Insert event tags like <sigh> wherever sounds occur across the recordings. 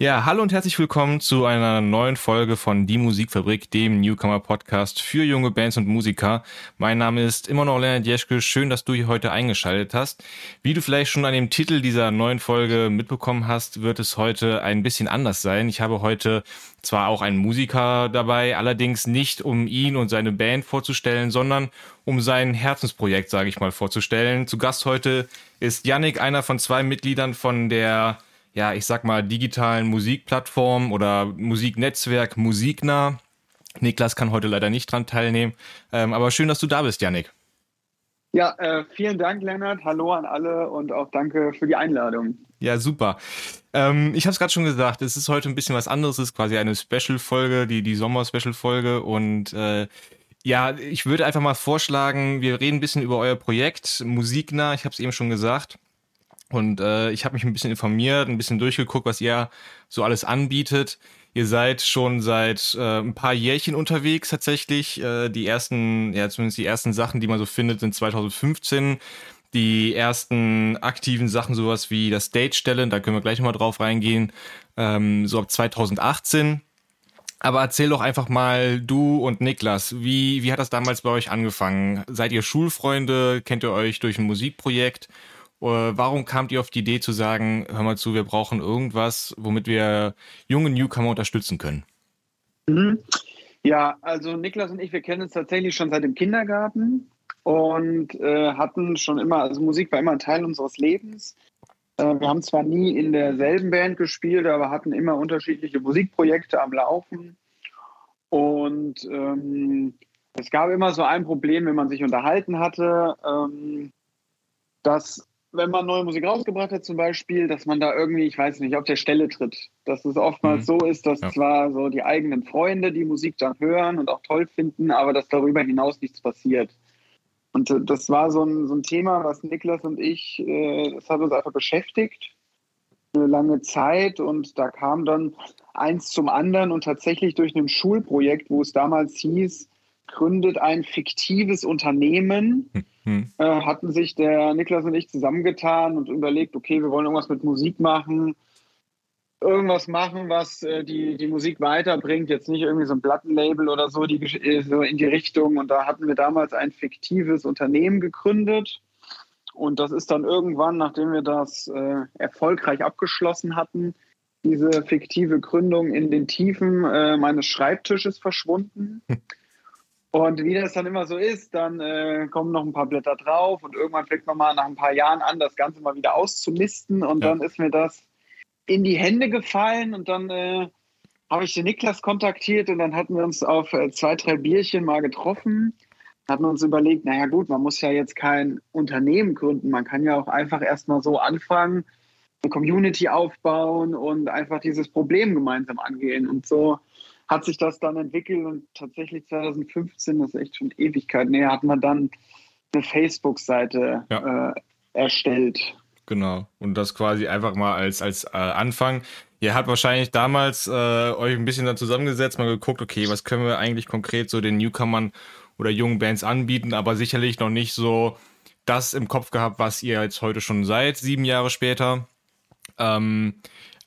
Ja, hallo und herzlich willkommen zu einer neuen Folge von Die Musikfabrik, dem Newcomer Podcast für junge Bands und Musiker. Mein Name ist immer noch Leonard Jeschke. Schön, dass du hier heute eingeschaltet hast. Wie du vielleicht schon an dem Titel dieser neuen Folge mitbekommen hast, wird es heute ein bisschen anders sein. Ich habe heute zwar auch einen Musiker dabei, allerdings nicht um ihn und seine Band vorzustellen, sondern um sein Herzensprojekt, sage ich mal, vorzustellen. Zu Gast heute ist Yannick, einer von zwei Mitgliedern von der ja, ich sag mal, digitalen Musikplattform oder Musiknetzwerk Musiknah. Niklas kann heute leider nicht dran teilnehmen. Ähm, aber schön, dass du da bist, Janik. Ja, äh, vielen Dank, Lennart. Hallo an alle und auch danke für die Einladung. Ja, super. Ähm, ich habe es gerade schon gesagt, es ist heute ein bisschen was anderes. Es ist quasi eine Special-Folge, die, die Sommer-Special-Folge. Und äh, ja, ich würde einfach mal vorschlagen, wir reden ein bisschen über euer Projekt Musiknah. Ich habe es eben schon gesagt. Und äh, ich habe mich ein bisschen informiert, ein bisschen durchgeguckt, was ihr so alles anbietet. Ihr seid schon seit äh, ein paar Jährchen unterwegs tatsächlich. Äh, die ersten, ja zumindest die ersten Sachen, die man so findet, sind 2015. Die ersten aktiven Sachen, sowas wie das Stage-Stellen, da können wir gleich nochmal drauf reingehen, ähm, so ab 2018. Aber erzähl doch einfach mal, du und Niklas, wie, wie hat das damals bei euch angefangen? Seid ihr Schulfreunde? Kennt ihr euch durch ein Musikprojekt? Äh, warum kamt ihr auf die Idee zu sagen, hör mal zu, wir brauchen irgendwas, womit wir junge Newcomer unterstützen können? Mhm. Ja, also Niklas und ich, wir kennen uns tatsächlich schon seit dem Kindergarten und äh, hatten schon immer, also Musik war immer ein Teil unseres Lebens. Äh, wir haben zwar nie in derselben Band gespielt, aber hatten immer unterschiedliche Musikprojekte am Laufen. Und ähm, es gab immer so ein Problem, wenn man sich unterhalten hatte, ähm, dass wenn man neue Musik rausgebracht hat, zum Beispiel, dass man da irgendwie, ich weiß nicht, auf der Stelle tritt. Dass es oftmals mhm. so ist, dass ja. zwar so die eigenen Freunde die Musik dann hören und auch toll finden, aber dass darüber hinaus nichts passiert. Und äh, das war so ein, so ein Thema, was Niklas und ich, äh, das hat uns einfach beschäftigt, eine lange Zeit. Und da kam dann eins zum anderen und tatsächlich durch ein Schulprojekt, wo es damals hieß, gründet ein fiktives Unternehmen. Hm. Äh, hatten sich der Niklas und ich zusammengetan und überlegt, okay, wir wollen irgendwas mit Musik machen, irgendwas machen, was äh, die, die Musik weiterbringt, jetzt nicht irgendwie so ein Plattenlabel oder so, die, äh, so in die Richtung. Und da hatten wir damals ein fiktives Unternehmen gegründet. Und das ist dann irgendwann, nachdem wir das äh, erfolgreich abgeschlossen hatten, diese fiktive Gründung in den Tiefen äh, meines Schreibtisches verschwunden. Und wie das dann immer so ist, dann äh, kommen noch ein paar Blätter drauf und irgendwann fängt man mal nach ein paar Jahren an, das Ganze mal wieder auszumisten. Und ja. dann ist mir das in die Hände gefallen und dann äh, habe ich den Niklas kontaktiert und dann hatten wir uns auf äh, zwei, drei Bierchen mal getroffen. Hatten uns überlegt, naja gut, man muss ja jetzt kein Unternehmen gründen, man kann ja auch einfach erstmal so anfangen, eine Community aufbauen und einfach dieses Problem gemeinsam angehen. Und so hat sich das dann entwickelt und tatsächlich 2015, das ist echt schon Ewigkeit näher, hat man dann eine Facebook-Seite ja. äh, erstellt. Genau. Und das quasi einfach mal als, als äh, Anfang. Ihr habt wahrscheinlich damals äh, euch ein bisschen dann zusammengesetzt, mal geguckt, okay, was können wir eigentlich konkret so den Newcomern oder jungen Bands anbieten, aber sicherlich noch nicht so das im Kopf gehabt, was ihr jetzt heute schon seid, sieben Jahre später. Ähm,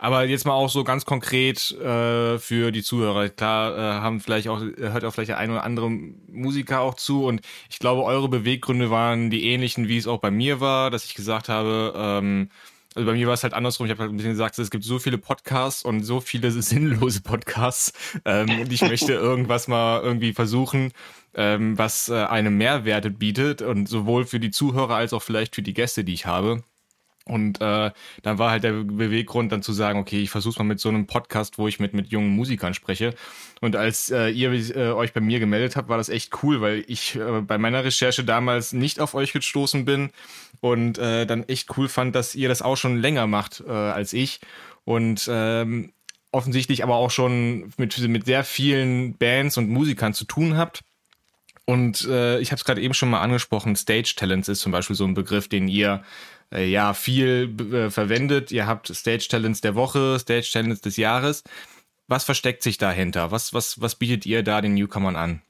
aber jetzt mal auch so ganz konkret äh, für die Zuhörer. Klar, äh, haben vielleicht auch, hört auch vielleicht der ein oder andere Musiker auch zu. Und ich glaube, eure Beweggründe waren die ähnlichen, wie es auch bei mir war, dass ich gesagt habe, ähm, also bei mir war es halt andersrum. Ich habe halt ein bisschen gesagt, es gibt so viele Podcasts und so viele <laughs> sinnlose Podcasts. Ähm, und ich möchte <laughs> irgendwas mal irgendwie versuchen, ähm, was äh, einem Mehrwert bietet und sowohl für die Zuhörer als auch vielleicht für die Gäste, die ich habe. Und äh, dann war halt der Beweggrund, dann zu sagen, okay, ich versuche mal mit so einem Podcast, wo ich mit, mit jungen Musikern spreche. Und als äh, ihr äh, euch bei mir gemeldet habt, war das echt cool, weil ich äh, bei meiner Recherche damals nicht auf euch gestoßen bin und äh, dann echt cool fand, dass ihr das auch schon länger macht äh, als ich. Und ähm, offensichtlich aber auch schon mit, mit sehr vielen Bands und Musikern zu tun habt. Und äh, ich habe es gerade eben schon mal angesprochen, Stage Talents ist zum Beispiel so ein Begriff, den ihr äh, ja viel äh, verwendet. Ihr habt Stage Talents der Woche, Stage Talents des Jahres. Was versteckt sich dahinter? Was, was, was bietet ihr da den Newcomern an?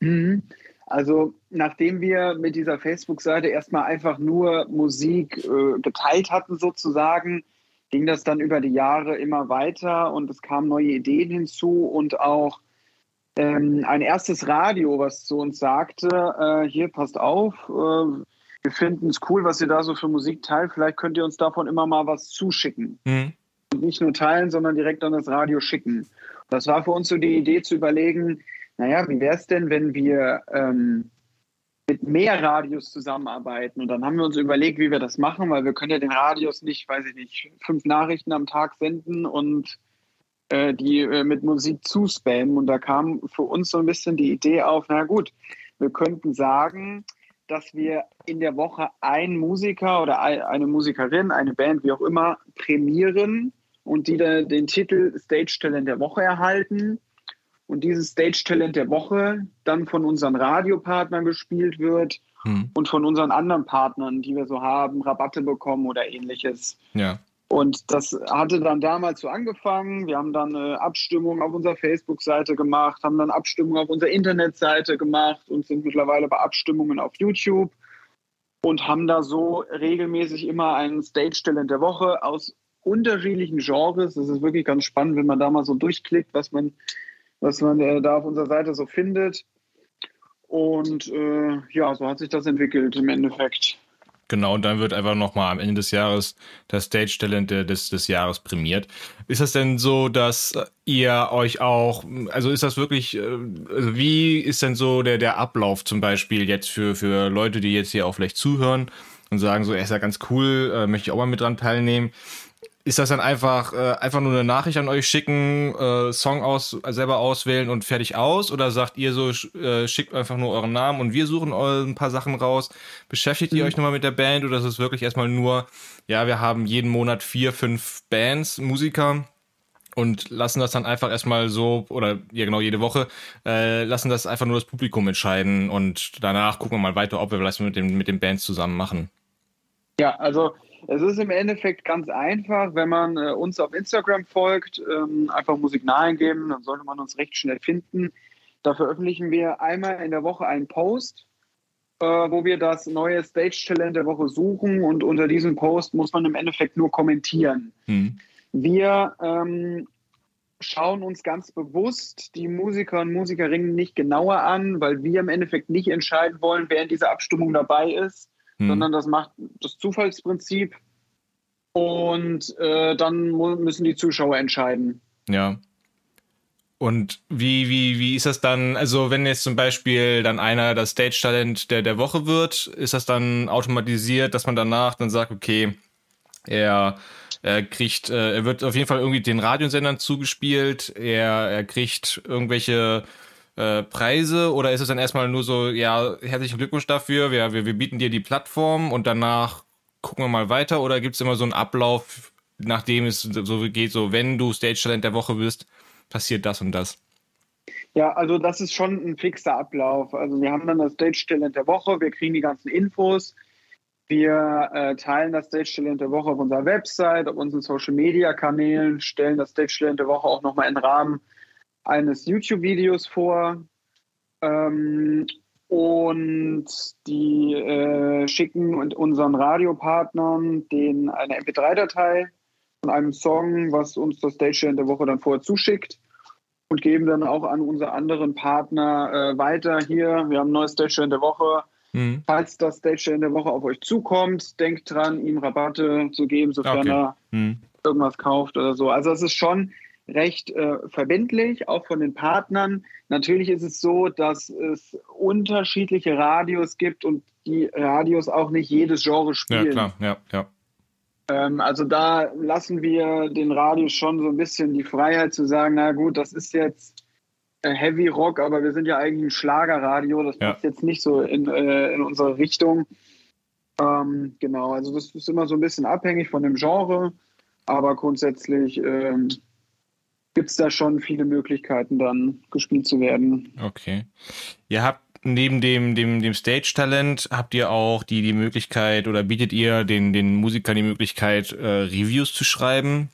Mhm. Also, nachdem wir mit dieser Facebook-Seite erstmal einfach nur Musik äh, geteilt hatten, sozusagen, ging das dann über die Jahre immer weiter und es kamen neue Ideen hinzu und auch ähm, ein erstes Radio, was zu uns sagte, äh, hier passt auf, äh, wir finden es cool, was ihr da so für Musik teilt, vielleicht könnt ihr uns davon immer mal was zuschicken. Mhm. Und nicht nur teilen, sondern direkt an das Radio schicken. Das war für uns so die Idee zu überlegen, naja, wie wäre es denn, wenn wir ähm, mit mehr Radios zusammenarbeiten. Und dann haben wir uns überlegt, wie wir das machen, weil wir können ja den Radios nicht, weiß ich nicht, fünf Nachrichten am Tag senden und äh, die äh, mit Musik zuspammen. Und da kam für uns so ein bisschen die Idee auf, na gut, wir könnten sagen, dass wir in der Woche einen Musiker oder eine Musikerin, eine Band, wie auch immer, prämieren und die dann den Titel Stage Talent der Woche erhalten und dieses Stage Talent der Woche dann von unseren Radiopartnern gespielt wird hm. und von unseren anderen Partnern, die wir so haben, Rabatte bekommen oder ähnliches. Ja. Und das hatte dann damals so angefangen. Wir haben dann eine Abstimmung auf unserer Facebook-Seite gemacht, haben dann Abstimmung auf unserer Internetseite gemacht und sind mittlerweile bei Abstimmungen auf YouTube und haben da so regelmäßig immer einen Stage-Talent der Woche aus unterschiedlichen Genres. Das ist wirklich ganz spannend, wenn man da mal so durchklickt, was man was man äh, da auf unserer Seite so findet. Und äh, ja, so hat sich das entwickelt im Endeffekt. Genau, und dann wird einfach nochmal am Ende des Jahres das Stage Talent des, des Jahres prämiert. Ist das denn so, dass ihr euch auch, also ist das wirklich, äh, also wie ist denn so der, der Ablauf zum Beispiel jetzt für, für Leute, die jetzt hier auch vielleicht zuhören und sagen so, er ist ja ganz cool, äh, möchte ich auch mal mit dran teilnehmen ist das dann einfach äh, einfach nur eine Nachricht an euch schicken, äh, Song aus selber auswählen und fertig aus? Oder sagt ihr so, äh, schickt einfach nur euren Namen und wir suchen ein paar Sachen raus? Beschäftigt ihr mhm. euch nochmal mit der Band oder ist es wirklich erstmal nur, ja, wir haben jeden Monat vier, fünf Bands, Musiker und lassen das dann einfach erstmal so, oder ja genau, jede Woche, äh, lassen das einfach nur das Publikum entscheiden und danach gucken wir mal weiter, ob wir vielleicht mit den, mit den Bands zusammen machen. Ja, also es ist im Endeffekt ganz einfach, wenn man äh, uns auf Instagram folgt, ähm, einfach Musik eingeben, dann sollte man uns recht schnell finden. Da veröffentlichen wir einmal in der Woche einen Post, äh, wo wir das neue Stage Talent der Woche suchen und unter diesem Post muss man im Endeffekt nur kommentieren. Hm. Wir ähm, schauen uns ganz bewusst die Musiker und Musikerinnen nicht genauer an, weil wir im Endeffekt nicht entscheiden wollen, wer in dieser Abstimmung dabei ist hm. sondern das macht das Zufallsprinzip und äh, dann müssen die Zuschauer entscheiden. Ja. Und wie, wie, wie ist das dann? Also, wenn jetzt zum Beispiel dann einer das Stage-Talent der, der Woche wird, ist das dann automatisiert, dass man danach dann sagt, okay, er, er kriegt, äh, er wird auf jeden Fall irgendwie den Radiosendern zugespielt, er, er kriegt irgendwelche äh, Preise oder ist es dann erstmal nur so, ja, herzlichen Glückwunsch dafür, wir, wir, wir bieten dir die Plattform und danach gucken wir mal weiter oder gibt es immer so einen Ablauf, nachdem es so geht, so wenn du Stage Talent der Woche bist, passiert das und das? Ja, also das ist schon ein fixer Ablauf. Also wir haben dann das Stage Talent der Woche, wir kriegen die ganzen Infos, wir äh, teilen das Stage Talent der Woche auf unserer Website, auf unseren Social Media Kanälen, stellen das Stage Talent der Woche auch nochmal in Rahmen eines YouTube-Videos vor ähm, und die äh, schicken und unseren Radiopartnern den eine MP3-Datei von einem Song, was uns das Stage in der Woche dann vorher zuschickt und geben dann auch an unsere anderen Partner äh, weiter. Hier, wir haben ein neues Stage in der Woche. Mhm. Falls das Stage in der Woche auf euch zukommt, denkt dran, ihm Rabatte zu geben, sofern okay. er mhm. irgendwas kauft oder so. Also es ist schon recht äh, verbindlich, auch von den Partnern. Natürlich ist es so, dass es unterschiedliche Radios gibt und die Radios auch nicht jedes Genre spielen. Ja, klar, ja, ja. Ähm, also da lassen wir den Radios schon so ein bisschen die Freiheit zu sagen, na gut, das ist jetzt äh, Heavy Rock, aber wir sind ja eigentlich ein Schlagerradio, das passt ja. jetzt nicht so in, äh, in unsere Richtung. Ähm, genau, also das ist immer so ein bisschen abhängig von dem Genre, aber grundsätzlich ähm, gibt es da schon viele Möglichkeiten, dann gespielt zu werden. Okay. Ihr habt neben dem, dem, dem Stage-Talent, habt ihr auch die, die Möglichkeit oder bietet ihr den, den Musikern die Möglichkeit, äh, Reviews zu schreiben?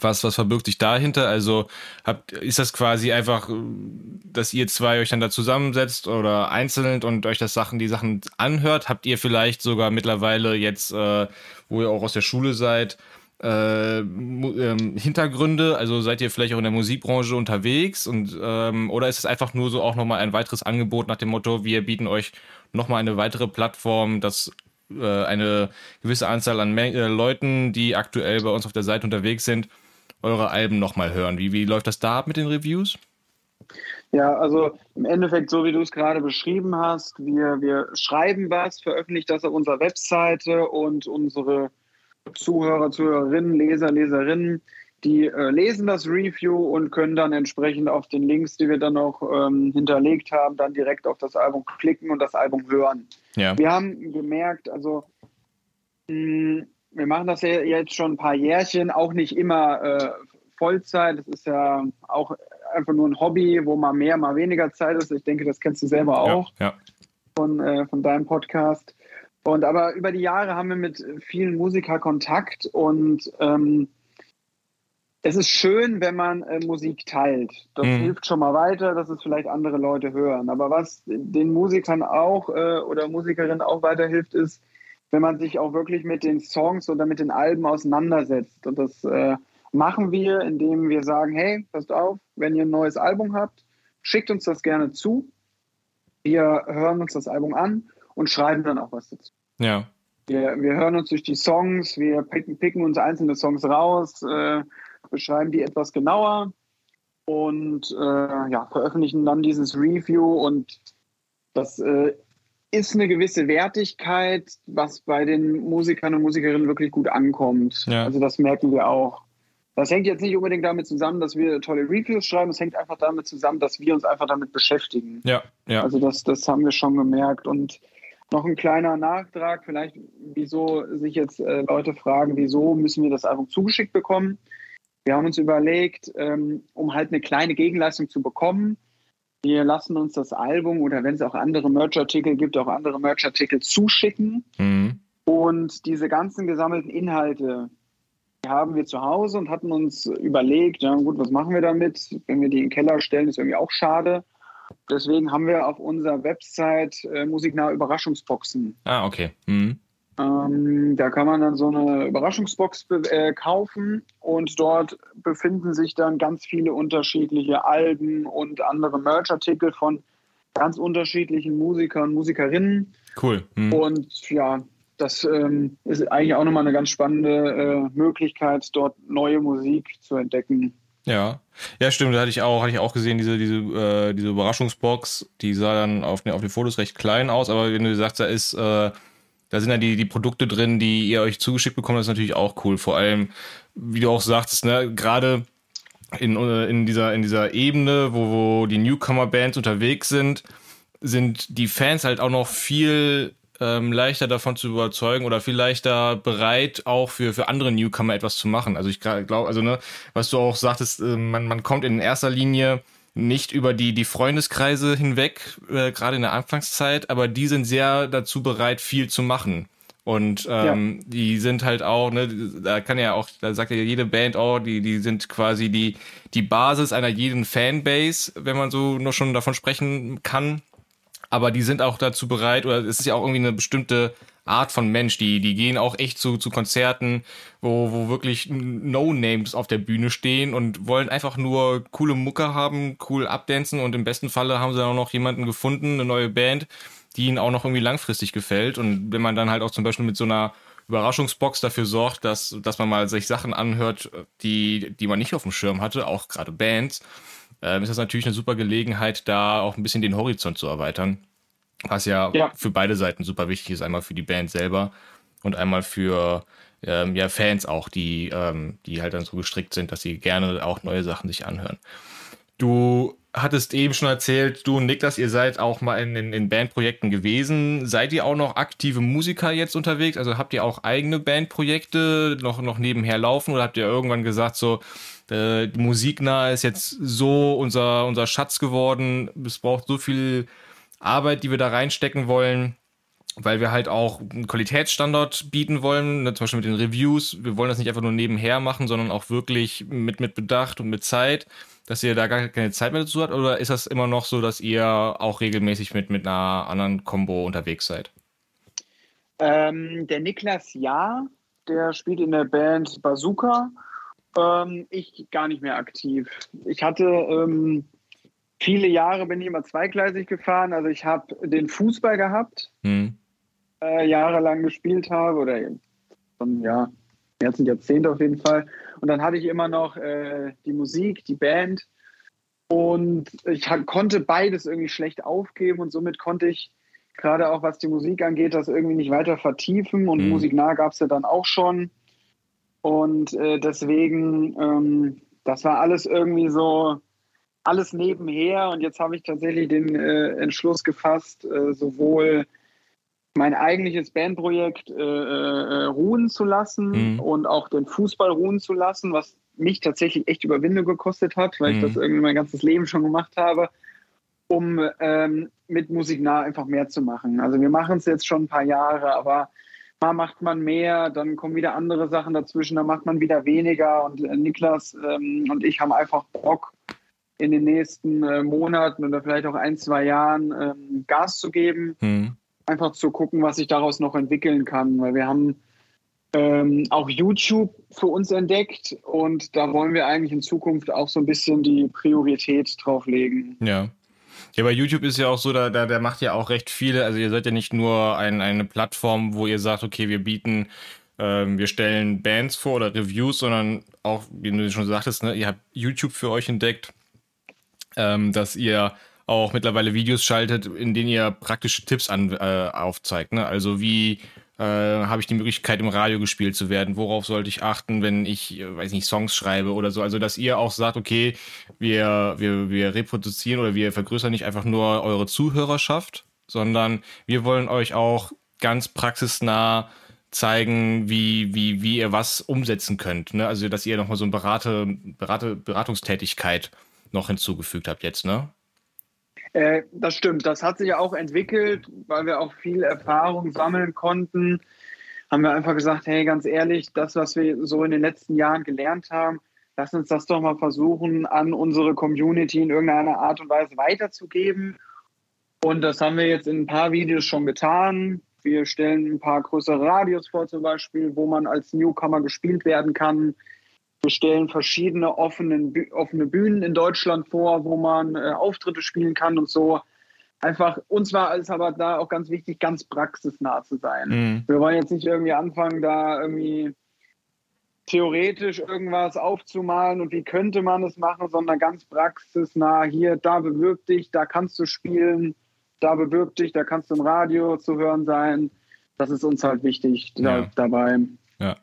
Was, was verbirgt sich dahinter? Also habt, ist das quasi einfach, dass ihr zwei euch dann da zusammensetzt oder einzeln und euch das Sachen, die Sachen anhört? Habt ihr vielleicht sogar mittlerweile jetzt, äh, wo ihr auch aus der Schule seid, äh, ähm, Hintergründe? Also seid ihr vielleicht auch in der Musikbranche unterwegs und ähm, oder ist es einfach nur so auch nochmal ein weiteres Angebot nach dem Motto, wir bieten euch nochmal eine weitere Plattform, dass äh, eine gewisse Anzahl an äh, Leuten, die aktuell bei uns auf der Seite unterwegs sind, eure Alben nochmal hören. Wie, wie läuft das da ab mit den Reviews? Ja, also im Endeffekt, so wie du es gerade beschrieben hast, wir, wir schreiben was, veröffentlichen das auf unserer Webseite und unsere Zuhörer, Zuhörerinnen, Leser, Leserinnen, die äh, lesen das Review und können dann entsprechend auf den Links, die wir dann noch ähm, hinterlegt haben, dann direkt auf das Album klicken und das Album hören. Ja. Wir haben gemerkt, also mh, wir machen das ja jetzt schon ein paar Jährchen, auch nicht immer äh, Vollzeit. Das ist ja auch einfach nur ein Hobby, wo mal mehr, mal weniger Zeit ist. Ich denke, das kennst du selber auch ja, ja. Von, äh, von deinem Podcast. Und aber über die Jahre haben wir mit vielen Musikern Kontakt und ähm, es ist schön, wenn man äh, Musik teilt. Das mhm. hilft schon mal weiter, dass es vielleicht andere Leute hören. Aber was den Musikern auch äh, oder Musikerinnen auch weiterhilft, ist, wenn man sich auch wirklich mit den Songs oder mit den Alben auseinandersetzt. Und das äh, machen wir, indem wir sagen, hey, passt auf, wenn ihr ein neues Album habt, schickt uns das gerne zu. Wir hören uns das Album an und schreiben dann auch was dazu. Ja. Wir, wir hören uns durch die Songs, wir picken, picken uns einzelne Songs raus, äh, beschreiben die etwas genauer und äh, ja, veröffentlichen dann dieses Review und das äh, ist eine gewisse Wertigkeit, was bei den Musikern und Musikerinnen wirklich gut ankommt. Ja. Also das merken wir auch. Das hängt jetzt nicht unbedingt damit zusammen, dass wir tolle Reviews schreiben, es hängt einfach damit zusammen, dass wir uns einfach damit beschäftigen. Ja, ja. Also das, das haben wir schon gemerkt. Und noch ein kleiner Nachtrag, vielleicht, wieso sich jetzt äh, Leute fragen, wieso müssen wir das Album zugeschickt bekommen? Wir haben uns überlegt, ähm, um halt eine kleine Gegenleistung zu bekommen, wir lassen uns das Album oder wenn es auch andere Merch-Artikel gibt, auch andere Merch-Artikel zuschicken. Mhm. Und diese ganzen gesammelten Inhalte, haben wir zu Hause und hatten uns überlegt, ja gut, was machen wir damit? Wenn wir die in den Keller stellen, ist irgendwie auch schade. Deswegen haben wir auf unserer Website äh, musiknahe Überraschungsboxen. Ah, okay. Mhm. Ähm, da kann man dann so eine Überraschungsbox äh, kaufen und dort befinden sich dann ganz viele unterschiedliche Alben und andere Merchartikel von ganz unterschiedlichen Musikern, Musikerinnen. Cool. Mhm. Und ja, das ähm, ist eigentlich auch nochmal eine ganz spannende äh, Möglichkeit, dort neue Musik zu entdecken. Ja, ja, stimmt. Da hatte ich auch, hatte ich auch gesehen, diese, diese, äh, diese Überraschungsbox, die sah dann auf, den, auf den Fotos recht klein aus, aber wenn du sagst, da ist, äh, da sind ja die, die Produkte drin, die ihr euch zugeschickt bekommt, das ist natürlich auch cool. Vor allem, wie du auch sagtest, ne, gerade in, äh, in, dieser, in dieser Ebene, wo, wo die Newcomer-Bands unterwegs sind, sind die Fans halt auch noch viel ähm, leichter davon zu überzeugen oder viel leichter bereit, auch für, für andere Newcomer etwas zu machen. Also ich glaube, also ne, was du auch sagtest, äh, man, man kommt in erster Linie nicht über die, die Freundeskreise hinweg, äh, gerade in der Anfangszeit, aber die sind sehr dazu bereit, viel zu machen. Und ähm, ja. die sind halt auch, ne, da kann ja auch, da sagt ja jede Band auch, die, die sind quasi die, die Basis einer jeden Fanbase, wenn man so nur schon davon sprechen kann aber die sind auch dazu bereit, oder es ist ja auch irgendwie eine bestimmte Art von Mensch, die, die gehen auch echt zu, zu Konzerten, wo, wo wirklich No-Names auf der Bühne stehen und wollen einfach nur coole Mucke haben, cool abdancen und im besten Falle haben sie dann auch noch jemanden gefunden, eine neue Band, die ihnen auch noch irgendwie langfristig gefällt. Und wenn man dann halt auch zum Beispiel mit so einer Überraschungsbox dafür sorgt, dass, dass man mal sich Sachen anhört, die, die man nicht auf dem Schirm hatte, auch gerade Bands, ähm, ist das natürlich eine super Gelegenheit, da auch ein bisschen den Horizont zu erweitern. Was ja, ja. für beide Seiten super wichtig ist. Einmal für die Band selber und einmal für ähm, ja, Fans auch, die, ähm, die halt dann so gestrickt sind, dass sie gerne auch neue Sachen sich anhören. Du hattest eben schon erzählt, du und Niklas, ihr seid auch mal in, in, in, Bandprojekten gewesen. Seid ihr auch noch aktive Musiker jetzt unterwegs? Also habt ihr auch eigene Bandprojekte noch, noch nebenher laufen oder habt ihr irgendwann gesagt, so, äh, Musiknah ist jetzt so unser, unser Schatz geworden. Es braucht so viel Arbeit, die wir da reinstecken wollen, weil wir halt auch einen Qualitätsstandard bieten wollen, ne, zum Beispiel mit den Reviews. Wir wollen das nicht einfach nur nebenher machen, sondern auch wirklich mit, mit Bedacht und mit Zeit, dass ihr da gar keine Zeit mehr dazu habt. Oder ist das immer noch so, dass ihr auch regelmäßig mit, mit einer anderen Combo unterwegs seid? Ähm, der Niklas ja, der spielt in der Band Bazooka. Ähm, ich gar nicht mehr aktiv. Ich hatte ähm, viele Jahre bin ich immer zweigleisig gefahren. Also ich habe den Fußball gehabt, hm. Äh, jahrelang gespielt habe oder schon ja ein Jahrzehnt auf jeden Fall. Und dann hatte ich immer noch äh, die Musik, die Band. Und ich konnte beides irgendwie schlecht aufgeben und somit konnte ich gerade auch was die Musik angeht, das irgendwie nicht weiter vertiefen. Und mhm. musiknah gab es ja dann auch schon. Und äh, deswegen, ähm, das war alles irgendwie so, alles nebenher. Und jetzt habe ich tatsächlich den äh, Entschluss gefasst, äh, sowohl mein eigentliches Bandprojekt äh, äh, ruhen zu lassen mhm. und auch den Fußball ruhen zu lassen, was mich tatsächlich echt Überwindung gekostet hat, weil mhm. ich das irgendwie mein ganzes Leben schon gemacht habe um ähm, mit Musik nah einfach mehr zu machen. Also wir machen es jetzt schon ein paar Jahre, aber mal macht man mehr, dann kommen wieder andere Sachen dazwischen, dann macht man wieder weniger. Und äh, Niklas ähm, und ich haben einfach Bock, in den nächsten äh, Monaten oder vielleicht auch ein, zwei Jahren ähm, Gas zu geben. Mhm. Einfach zu gucken, was sich daraus noch entwickeln kann. Weil wir haben ähm, auch YouTube für uns entdeckt und da wollen wir eigentlich in Zukunft auch so ein bisschen die Priorität drauf legen. Ja. Ja, bei YouTube ist ja auch so, da, da, da macht ja auch recht viele, also ihr seid ja nicht nur ein, eine Plattform, wo ihr sagt, okay, wir bieten, ähm, wir stellen Bands vor oder Reviews, sondern auch, wie du schon sagtest, ne, ihr habt YouTube für euch entdeckt, ähm, dass ihr auch mittlerweile Videos schaltet, in denen ihr praktische Tipps an, äh, aufzeigt. Ne? Also wie äh, habe ich die Möglichkeit, im Radio gespielt zu werden? Worauf sollte ich achten, wenn ich, äh, weiß nicht, Songs schreibe oder so? Also, dass ihr auch sagt, okay, wir, wir, wir reproduzieren oder wir vergrößern nicht einfach nur eure Zuhörerschaft, sondern wir wollen euch auch ganz praxisnah zeigen, wie, wie, wie ihr was umsetzen könnt. Ne? Also, dass ihr nochmal so eine Berate, Berate, Beratungstätigkeit noch hinzugefügt habt jetzt, ne? Äh, das stimmt. Das hat sich ja auch entwickelt, weil wir auch viel Erfahrung sammeln konnten. Haben wir einfach gesagt, hey, ganz ehrlich, das, was wir so in den letzten Jahren gelernt haben, lass uns das doch mal versuchen, an unsere Community in irgendeiner Art und Weise weiterzugeben. Und das haben wir jetzt in ein paar Videos schon getan. Wir stellen ein paar größere Radios vor, zum Beispiel, wo man als Newcomer gespielt werden kann. Wir stellen verschiedene offene, offene Bühnen in Deutschland vor, wo man äh, Auftritte spielen kann und so. Einfach, uns war es aber da auch ganz wichtig, ganz praxisnah zu sein. Mhm. Wir wollen jetzt nicht irgendwie anfangen, da irgendwie theoretisch irgendwas aufzumalen und wie könnte man es machen, sondern ganz praxisnah. Hier, da bewirb dich, da kannst du spielen, da bewirb dich, da kannst du im Radio zu hören sein. Das ist uns halt wichtig ja. da, dabei. Ja.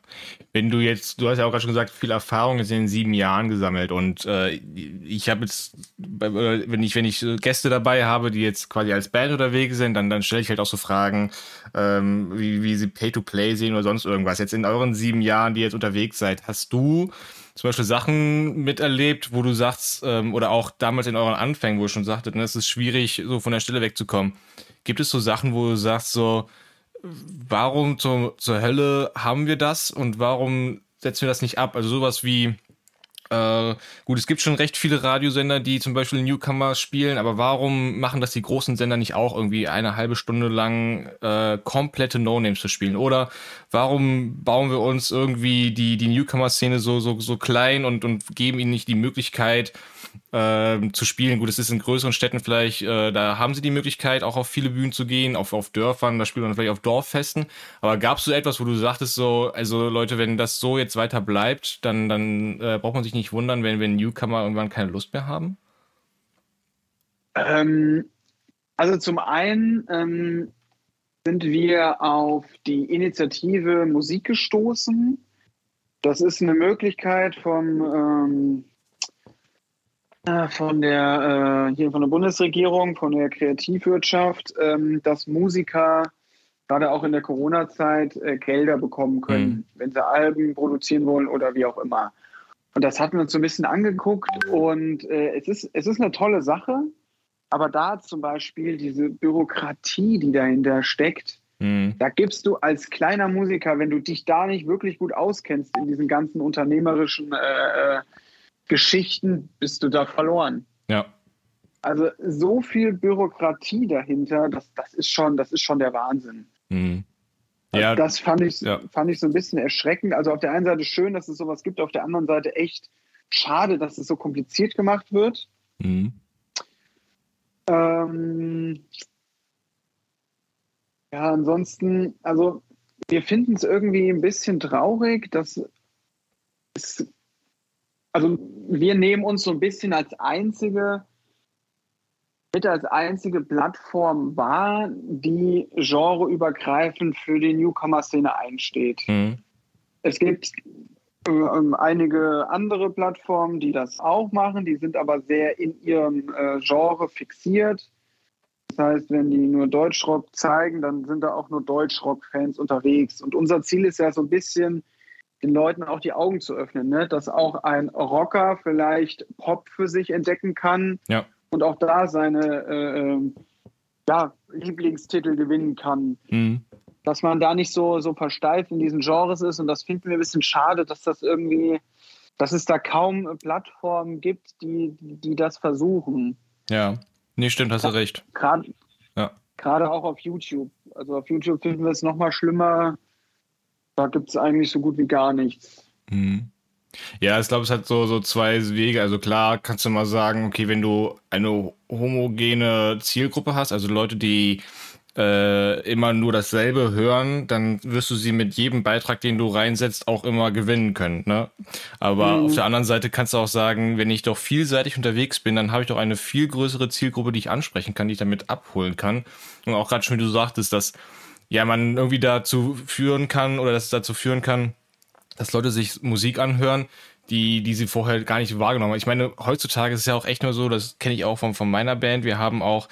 Wenn du jetzt, du hast ja auch gerade schon gesagt, viel Erfahrung in den sieben Jahren gesammelt und äh, ich habe jetzt, wenn ich, wenn ich Gäste dabei habe, die jetzt quasi als Band unterwegs sind, dann, dann stelle ich halt auch so Fragen, ähm, wie, wie sie Pay-to-Play sehen oder sonst irgendwas. Jetzt in euren sieben Jahren, die jetzt unterwegs seid, hast du zum Beispiel Sachen miterlebt, wo du sagst, ähm, oder auch damals in euren Anfängen, wo du schon sagtet, ne, es ist schwierig, so von der Stelle wegzukommen. Gibt es so Sachen, wo du sagst, so, warum zur, zur Hölle haben wir das und warum setzen wir das nicht ab? Also sowas wie, äh, gut, es gibt schon recht viele Radiosender, die zum Beispiel Newcomer spielen, aber warum machen das die großen Sender nicht auch irgendwie eine halbe Stunde lang äh, komplette No-Names zu spielen? Oder warum bauen wir uns irgendwie die, die Newcomer-Szene so, so, so klein und, und geben ihnen nicht die Möglichkeit, äh, zu spielen. Gut, es ist in größeren Städten vielleicht, äh, da haben sie die Möglichkeit, auch auf viele Bühnen zu gehen, auf, auf Dörfern, da spielt man vielleicht auf Dorffesten. Aber gab es so etwas, wo du sagtest, so, also Leute, wenn das so jetzt weiter bleibt, dann, dann äh, braucht man sich nicht wundern, wenn, wenn Newcomer irgendwann keine Lust mehr haben? Ähm, also zum einen ähm, sind wir auf die Initiative Musik gestoßen. Das ist eine Möglichkeit vom ähm, äh, von der äh, hier von der Bundesregierung, von der Kreativwirtschaft, ähm, dass Musiker gerade auch in der Corona-Zeit äh, Gelder bekommen können, mhm. wenn sie Alben produzieren wollen oder wie auch immer. Und das hatten wir uns so ein bisschen angeguckt und äh, es, ist, es ist eine tolle Sache, aber da zum Beispiel diese Bürokratie, die dahinter steckt, mhm. da gibst du als kleiner Musiker, wenn du dich da nicht wirklich gut auskennst in diesen ganzen unternehmerischen äh, äh Geschichten bist du da verloren. Ja. Also so viel Bürokratie dahinter, das, das ist schon, das ist schon der Wahnsinn. Mhm. Ja. Das fand ich, ja. fand ich so ein bisschen erschreckend. Also auf der einen Seite schön, dass es sowas gibt, auf der anderen Seite echt schade, dass es so kompliziert gemacht wird. Mhm. Ähm, ja, ansonsten, also wir finden es irgendwie ein bisschen traurig, dass es, also wir nehmen uns so ein bisschen als einzige, mit als einzige Plattform wahr, die genreübergreifend für die Newcomer-Szene einsteht. Mhm. Es gibt ähm, einige andere Plattformen, die das auch machen, die sind aber sehr in ihrem äh, Genre fixiert. Das heißt, wenn die nur Deutschrock zeigen, dann sind da auch nur Deutschrock-Fans unterwegs. Und unser Ziel ist ja so ein bisschen, den Leuten auch die Augen zu öffnen, ne? dass auch ein Rocker vielleicht Pop für sich entdecken kann ja. und auch da seine äh, ähm, ja, Lieblingstitel gewinnen kann. Mhm. Dass man da nicht so, so versteift in diesen Genres ist und das finden wir ein bisschen schade, dass das irgendwie, dass es da kaum Plattformen gibt, die, die das versuchen. Ja. Nee, stimmt, hast du recht. Gerade ja. Gerade auch auf YouTube. Also auf YouTube finden wir es nochmal schlimmer. Da gibt es eigentlich so gut wie gar nichts. Mhm. Ja, ich glaube, es hat so, so zwei Wege. Also klar, kannst du mal sagen, okay, wenn du eine homogene Zielgruppe hast, also Leute, die äh, immer nur dasselbe hören, dann wirst du sie mit jedem Beitrag, den du reinsetzt, auch immer gewinnen können. Ne? Aber mhm. auf der anderen Seite kannst du auch sagen, wenn ich doch vielseitig unterwegs bin, dann habe ich doch eine viel größere Zielgruppe, die ich ansprechen kann, die ich damit abholen kann. Und auch gerade schon, wie du sagtest, dass ja man irgendwie dazu führen kann oder dass es dazu führen kann, dass Leute sich Musik anhören, die, die sie vorher gar nicht wahrgenommen haben. Ich meine, heutzutage ist es ja auch echt nur so, das kenne ich auch von, von meiner Band, wir haben auch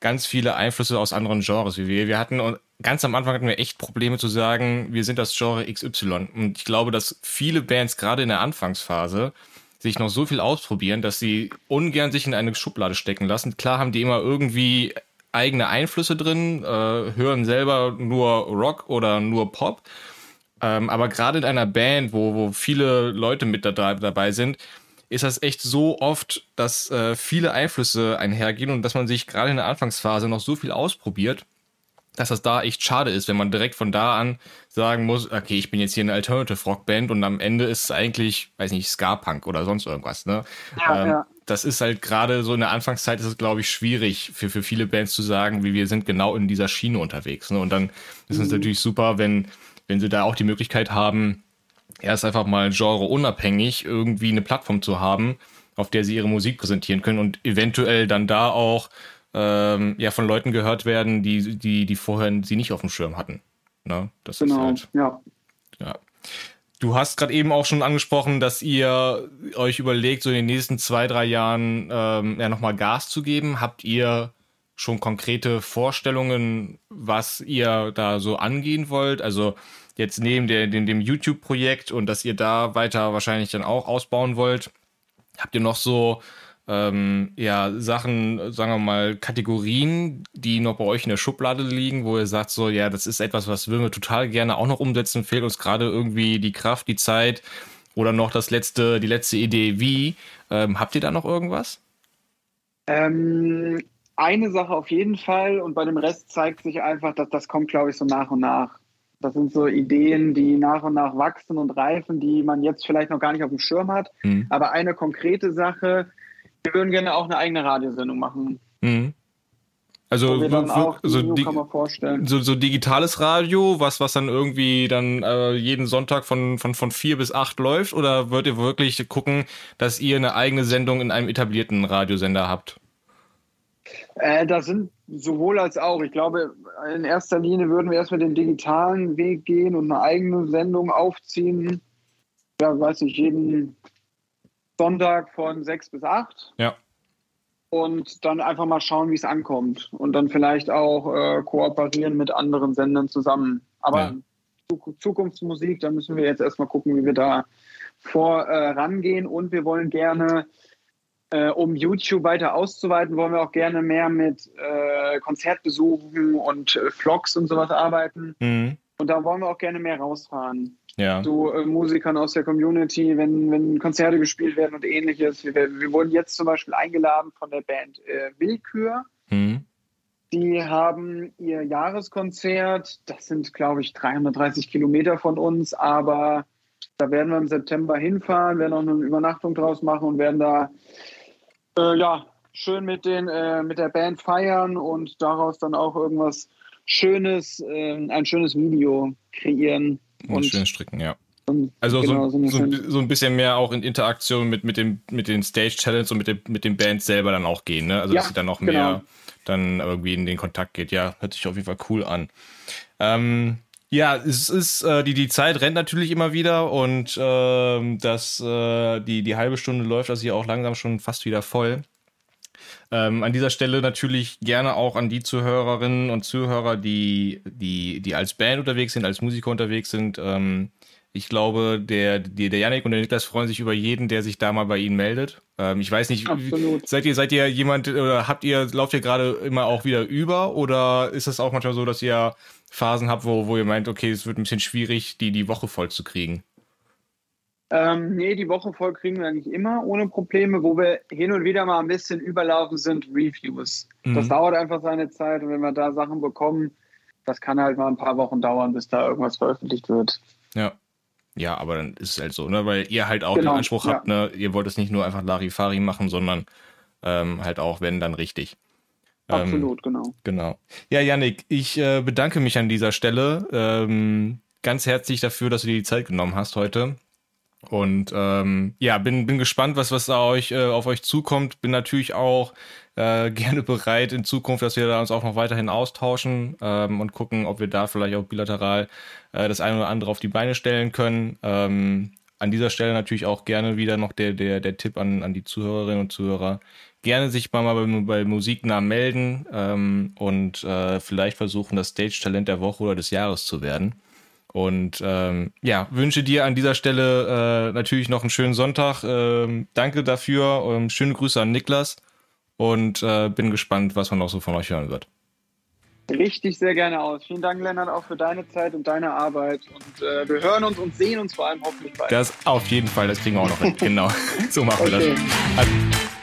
ganz viele Einflüsse aus anderen Genres wie wir. Wir hatten ganz am Anfang hatten wir echt Probleme zu sagen, wir sind das Genre XY. Und ich glaube, dass viele Bands gerade in der Anfangsphase sich noch so viel ausprobieren, dass sie ungern sich in eine Schublade stecken lassen. Klar haben die immer irgendwie eigene Einflüsse drin, äh, hören selber nur Rock oder nur Pop. Ähm, aber gerade in einer Band, wo, wo viele Leute mit da, dabei sind, ist das echt so oft, dass äh, viele Einflüsse einhergehen und dass man sich gerade in der Anfangsphase noch so viel ausprobiert, dass das da echt schade ist, wenn man direkt von da an sagen muss, okay, ich bin jetzt hier eine Alternative Rock Band und am Ende ist es eigentlich, weiß nicht, Ska Punk oder sonst irgendwas, ne? Ja, ähm, ja. Das ist halt gerade so in der Anfangszeit ist es, glaube ich, schwierig für, für viele Bands zu sagen, wie wir sind genau in dieser Schiene unterwegs, ne? Und dann ist es mhm. natürlich super, wenn, wenn sie da auch die Möglichkeit haben, erst einfach mal genre unabhängig irgendwie eine Plattform zu haben, auf der sie ihre Musik präsentieren können und eventuell dann da auch ähm, ja von Leuten gehört werden, die, die, die vorher sie nicht auf dem Schirm hatten. Ne? Das genau, ist halt, ja. ja. Du hast gerade eben auch schon angesprochen, dass ihr euch überlegt, so in den nächsten zwei, drei Jahren ähm, ja nochmal Gas zu geben. Habt ihr schon konkrete Vorstellungen, was ihr da so angehen wollt? Also jetzt neben der, dem, dem YouTube-Projekt und dass ihr da weiter wahrscheinlich dann auch ausbauen wollt, habt ihr noch so ähm, ja, Sachen, sagen wir mal, Kategorien, die noch bei euch in der Schublade liegen, wo ihr sagt, so, ja, das ist etwas, was würden wir total gerne auch noch umsetzen, fehlt uns gerade irgendwie die Kraft, die Zeit oder noch das letzte, die letzte Idee, wie. Ähm, habt ihr da noch irgendwas? Ähm, eine Sache auf jeden Fall und bei dem Rest zeigt sich einfach, dass das kommt, glaube ich, so nach und nach. Das sind so Ideen, die nach und nach wachsen und reifen, die man jetzt vielleicht noch gar nicht auf dem Schirm hat. Mhm. Aber eine konkrete Sache, wir würden gerne auch eine eigene Radiosendung machen. Mhm. Also so, di so, so, digitales Radio, was, was dann irgendwie dann äh, jeden Sonntag von, von, von vier bis acht läuft? Oder würdet ihr wirklich gucken, dass ihr eine eigene Sendung in einem etablierten Radiosender habt? Äh, das sind sowohl als auch. Ich glaube, in erster Linie würden wir erstmal den digitalen Weg gehen und eine eigene Sendung aufziehen. Ja, weiß ich, jeden Sonntag von sechs bis acht. Ja. Und dann einfach mal schauen, wie es ankommt. Und dann vielleicht auch äh, kooperieren mit anderen Sendern zusammen. Aber ja. Zukunftsmusik, da müssen wir jetzt erstmal gucken, wie wir da vorangehen. Äh, und wir wollen gerne äh, um YouTube weiter auszuweiten, wollen wir auch gerne mehr mit äh, Konzertbesuchen und äh, Vlogs und sowas arbeiten. Mhm. Und da wollen wir auch gerne mehr rausfahren. Ja. So äh, Musikern aus der Community, wenn, wenn Konzerte gespielt werden und ähnliches. Wir, wir wurden jetzt zum Beispiel eingeladen von der Band äh, Willkür. Mhm. Die haben ihr Jahreskonzert. Das sind, glaube ich, 330 Kilometer von uns. Aber da werden wir im September hinfahren, werden auch eine Übernachtung draus machen und werden da äh, ja, schön mit, den, äh, mit der Band feiern und daraus dann auch irgendwas Schönes, äh, ein schönes Video kreieren. Und, schön stricken, ja. Also genau, so, so, so, ein bisschen mehr auch in Interaktion mit, mit, dem, mit den Stage-Talents und mit dem, mit den Bands selber dann auch gehen, ne? Also ja, dass sie dann auch genau. mehr dann irgendwie in den Kontakt geht. Ja, hört sich auf jeden Fall cool an. Ähm, ja, es ist, äh, die, die Zeit rennt natürlich immer wieder und äh, das, äh, die, die halbe Stunde läuft also hier auch langsam schon fast wieder voll. Ähm, an dieser Stelle natürlich gerne auch an die Zuhörerinnen und Zuhörer, die, die, die als Band unterwegs sind, als Musiker unterwegs sind. Ähm, ich glaube, der, der, der Janik und der Niklas freuen sich über jeden, der sich da mal bei Ihnen meldet. Ähm, ich weiß nicht, Absolut. seid ihr, seid ihr jemand oder habt ihr, lauft ihr gerade immer auch wieder über oder ist es auch manchmal so, dass ihr Phasen habt, wo, wo ihr meint, okay, es wird ein bisschen schwierig, die, die Woche voll zu kriegen? Ähm, nee, die Woche voll kriegen wir eigentlich immer ohne Probleme. Wo wir hin und wieder mal ein bisschen überlaufen, sind Reviews. Mhm. Das dauert einfach seine Zeit und wenn wir da Sachen bekommen, das kann halt mal ein paar Wochen dauern, bis da irgendwas veröffentlicht wird. Ja. Ja, aber dann ist es halt so, ne? Weil ihr halt auch genau, den Anspruch ja. habt, ne? Ihr wollt es nicht nur einfach Larifari machen, sondern ähm, halt auch, wenn, dann richtig. Ähm, Absolut, ähm, genau. Genau. Ja, Yannick, ich äh, bedanke mich an dieser Stelle ähm, ganz herzlich dafür, dass du dir die Zeit genommen hast heute. Und ähm, ja, bin, bin gespannt, was, was euch, äh, auf euch zukommt. Bin natürlich auch äh, <laughs> gerne bereit in Zukunft, dass wir da uns auch noch weiterhin austauschen ähm, und gucken, ob wir da vielleicht auch bilateral äh, das eine oder andere auf die Beine stellen können. Ähm, an dieser Stelle natürlich auch gerne wieder noch der, der, der Tipp an, an die Zuhörerinnen und Zuhörer gerne sich mal bei, bei Musiknah melden ähm, und äh, vielleicht versuchen, das Stage-Talent der Woche oder des Jahres zu werden. Und ähm, ja, wünsche dir an dieser Stelle äh, natürlich noch einen schönen Sonntag. Ähm, danke dafür. Ähm, schöne Grüße an Niklas und äh, bin gespannt, was man noch so von euch hören wird. Richtig sehr gerne aus. Vielen Dank, Lennart, auch für deine Zeit und deine Arbeit. Und äh, wir hören uns und sehen uns vor allem hoffentlich bald. Das auf jeden Fall, das kriegen wir auch noch hin. <laughs> genau. So machen okay. wir das. Also,